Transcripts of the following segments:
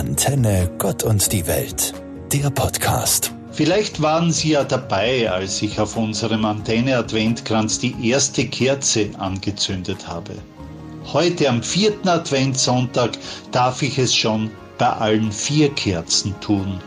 Antenne Gott und die Welt, der Podcast. Vielleicht waren Sie ja dabei, als ich auf unserem Antenne Adventkranz die erste Kerze angezündet habe. Heute am vierten Adventssonntag darf ich es schon bei allen vier Kerzen tun.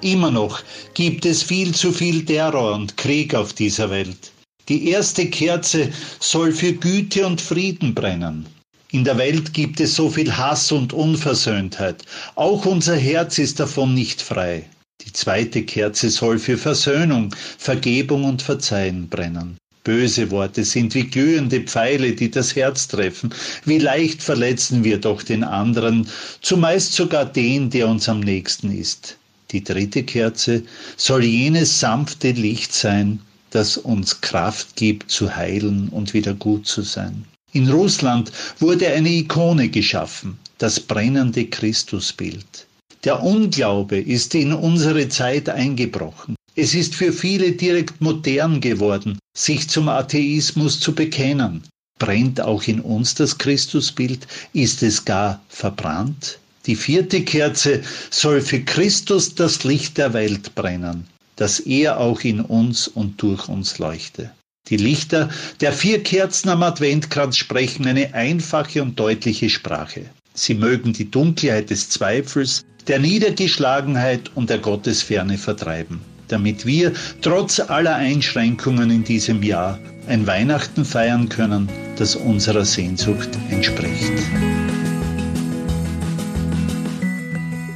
Immer noch gibt es viel zu viel Terror und Krieg auf dieser Welt. Die erste Kerze soll für Güte und Frieden brennen. In der Welt gibt es so viel Hass und Unversöhntheit. Auch unser Herz ist davon nicht frei. Die zweite Kerze soll für Versöhnung, Vergebung und Verzeihen brennen. Böse Worte sind wie glühende Pfeile, die das Herz treffen. Wie leicht verletzen wir doch den anderen, zumeist sogar den, der uns am nächsten ist. Die dritte Kerze soll jenes sanfte Licht sein, das uns Kraft gibt zu heilen und wieder gut zu sein. In Russland wurde eine Ikone geschaffen, das brennende Christusbild. Der Unglaube ist in unsere Zeit eingebrochen. Es ist für viele direkt modern geworden, sich zum Atheismus zu bekennen. Brennt auch in uns das Christusbild? Ist es gar verbrannt? Die vierte Kerze soll für Christus das Licht der Welt brennen dass er auch in uns und durch uns leuchte. Die Lichter der vier Kerzen am Adventkranz sprechen eine einfache und deutliche Sprache. Sie mögen die Dunkelheit des Zweifels, der Niedergeschlagenheit und der Gottesferne vertreiben, damit wir trotz aller Einschränkungen in diesem Jahr ein Weihnachten feiern können, das unserer Sehnsucht entspricht.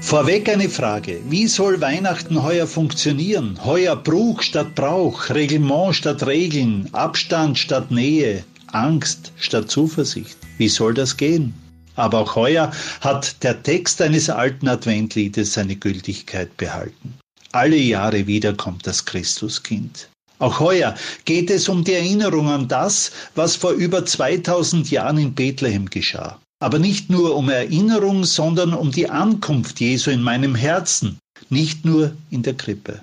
Vorweg eine Frage. Wie soll Weihnachten heuer funktionieren? Heuer Bruch statt Brauch, Reglement statt Regeln, Abstand statt Nähe, Angst statt Zuversicht. Wie soll das gehen? Aber auch heuer hat der Text eines alten Adventliedes seine Gültigkeit behalten. Alle Jahre wieder kommt das Christuskind. Auch heuer geht es um die Erinnerung an das, was vor über 2000 Jahren in Bethlehem geschah. Aber nicht nur um Erinnerung, sondern um die Ankunft Jesu in meinem Herzen, nicht nur in der Krippe.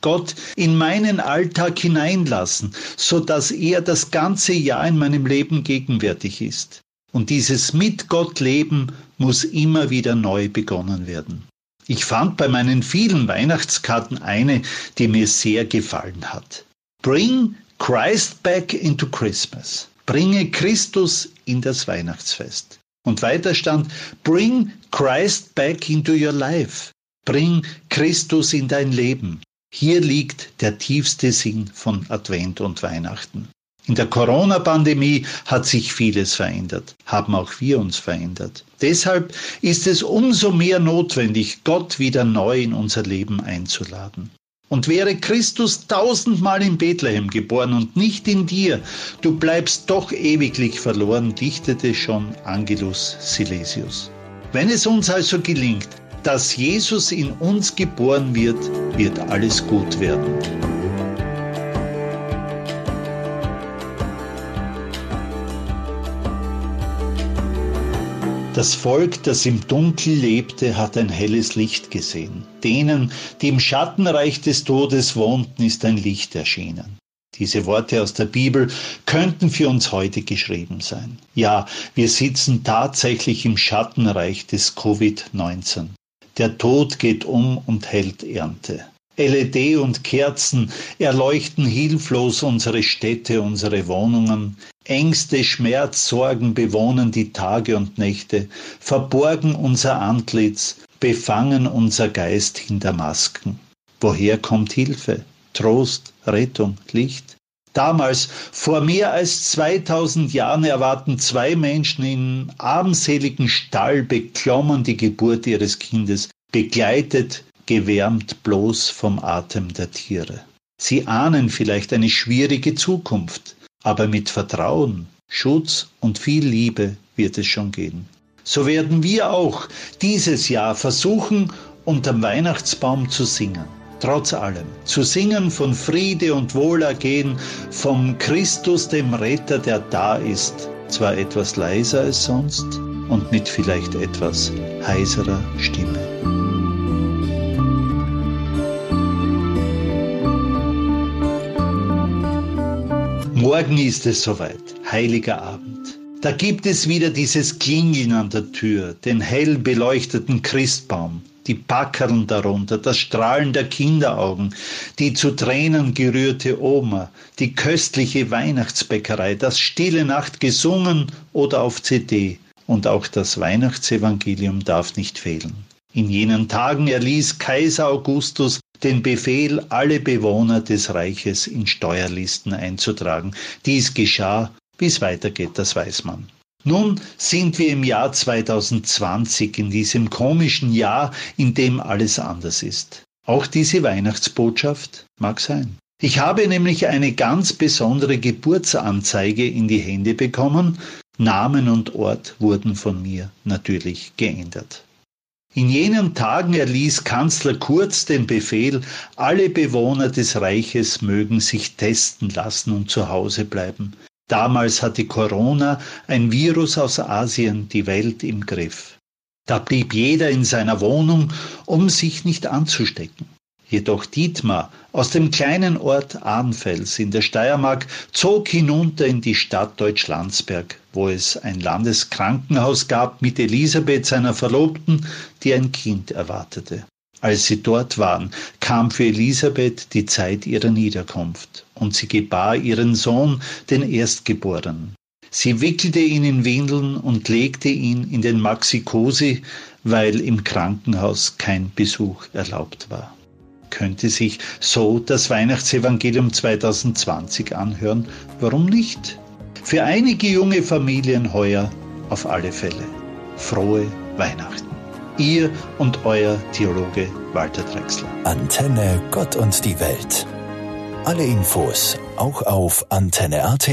Gott in meinen Alltag hineinlassen, so dass er das ganze Jahr in meinem Leben gegenwärtig ist. Und dieses mit Gott Leben muss immer wieder neu begonnen werden. Ich fand bei meinen vielen Weihnachtskarten eine, die mir sehr gefallen hat. Bring Christ back into Christmas. Bringe Christus in das Weihnachtsfest. Und weiter stand, bring Christ back into your life. Bring Christus in dein Leben. Hier liegt der tiefste Sinn von Advent und Weihnachten. In der Corona-Pandemie hat sich vieles verändert, haben auch wir uns verändert. Deshalb ist es umso mehr notwendig, Gott wieder neu in unser Leben einzuladen. Und wäre Christus tausendmal in Bethlehem geboren und nicht in dir, du bleibst doch ewiglich verloren, dichtete schon Angelus Silesius. Wenn es uns also gelingt, dass Jesus in uns geboren wird, wird alles gut werden. Das Volk, das im Dunkel lebte, hat ein helles Licht gesehen. Denen, die im Schattenreich des Todes wohnten, ist ein Licht erschienen. Diese Worte aus der Bibel könnten für uns heute geschrieben sein. Ja, wir sitzen tatsächlich im Schattenreich des Covid-19. Der Tod geht um und hält Ernte. LED und Kerzen erleuchten hilflos unsere Städte, unsere Wohnungen. Ängste, Schmerz, Sorgen bewohnen die Tage und Nächte, verborgen unser Antlitz, befangen unser Geist hinter Masken. Woher kommt Hilfe, Trost, Rettung, Licht? Damals, vor mehr als 2000 Jahren, erwarten zwei Menschen in armseligen Stall beklommen die Geburt ihres Kindes, begleitet, gewärmt bloß vom Atem der Tiere. Sie ahnen vielleicht eine schwierige Zukunft, aber mit Vertrauen, Schutz und viel Liebe wird es schon gehen. So werden wir auch dieses Jahr versuchen, unterm Weihnachtsbaum zu singen. Trotz allem. Zu singen von Friede und Wohlergehen, vom Christus, dem Retter, der da ist. Zwar etwas leiser als sonst und mit vielleicht etwas heiserer Stimme. Morgen ist es soweit, heiliger Abend. Da gibt es wieder dieses Klingeln an der Tür, den hell beleuchteten Christbaum, die Packerln darunter, das Strahlen der Kinderaugen, die zu Tränen gerührte Oma, die köstliche Weihnachtsbäckerei, das Stille Nacht gesungen oder auf CD. Und auch das Weihnachtsevangelium darf nicht fehlen. In jenen Tagen erließ Kaiser Augustus den Befehl, alle Bewohner des Reiches in Steuerlisten einzutragen. Dies geschah wie es weitergeht, das weiß man. Nun sind wir im Jahr 2020, in diesem komischen Jahr, in dem alles anders ist. Auch diese Weihnachtsbotschaft mag sein. Ich habe nämlich eine ganz besondere Geburtsanzeige in die Hände bekommen. Namen und Ort wurden von mir natürlich geändert. In jenen Tagen erließ Kanzler Kurz den Befehl, alle Bewohner des Reiches mögen sich testen lassen und zu Hause bleiben. Damals hatte Corona, ein Virus aus Asien, die Welt im Griff. Da blieb jeder in seiner Wohnung, um sich nicht anzustecken. Jedoch Dietmar aus dem kleinen Ort Arnfels in der Steiermark zog hinunter in die Stadt Deutschlandsberg, wo es ein Landeskrankenhaus gab mit Elisabeth, seiner Verlobten, die ein Kind erwartete. Als sie dort waren, kam für Elisabeth die Zeit ihrer Niederkunft, und sie gebar ihren Sohn, den Erstgeborenen. Sie wickelte ihn in Windeln und legte ihn in den Maxikosi, weil im Krankenhaus kein Besuch erlaubt war. Könnte sich so das Weihnachtsevangelium 2020 anhören? Warum nicht? Für einige junge Familien heuer auf alle Fälle. Frohe Weihnachten. Ihr und euer Theologe Walter Drexler. Antenne Gott und die Welt. Alle Infos auch auf Antenne.at.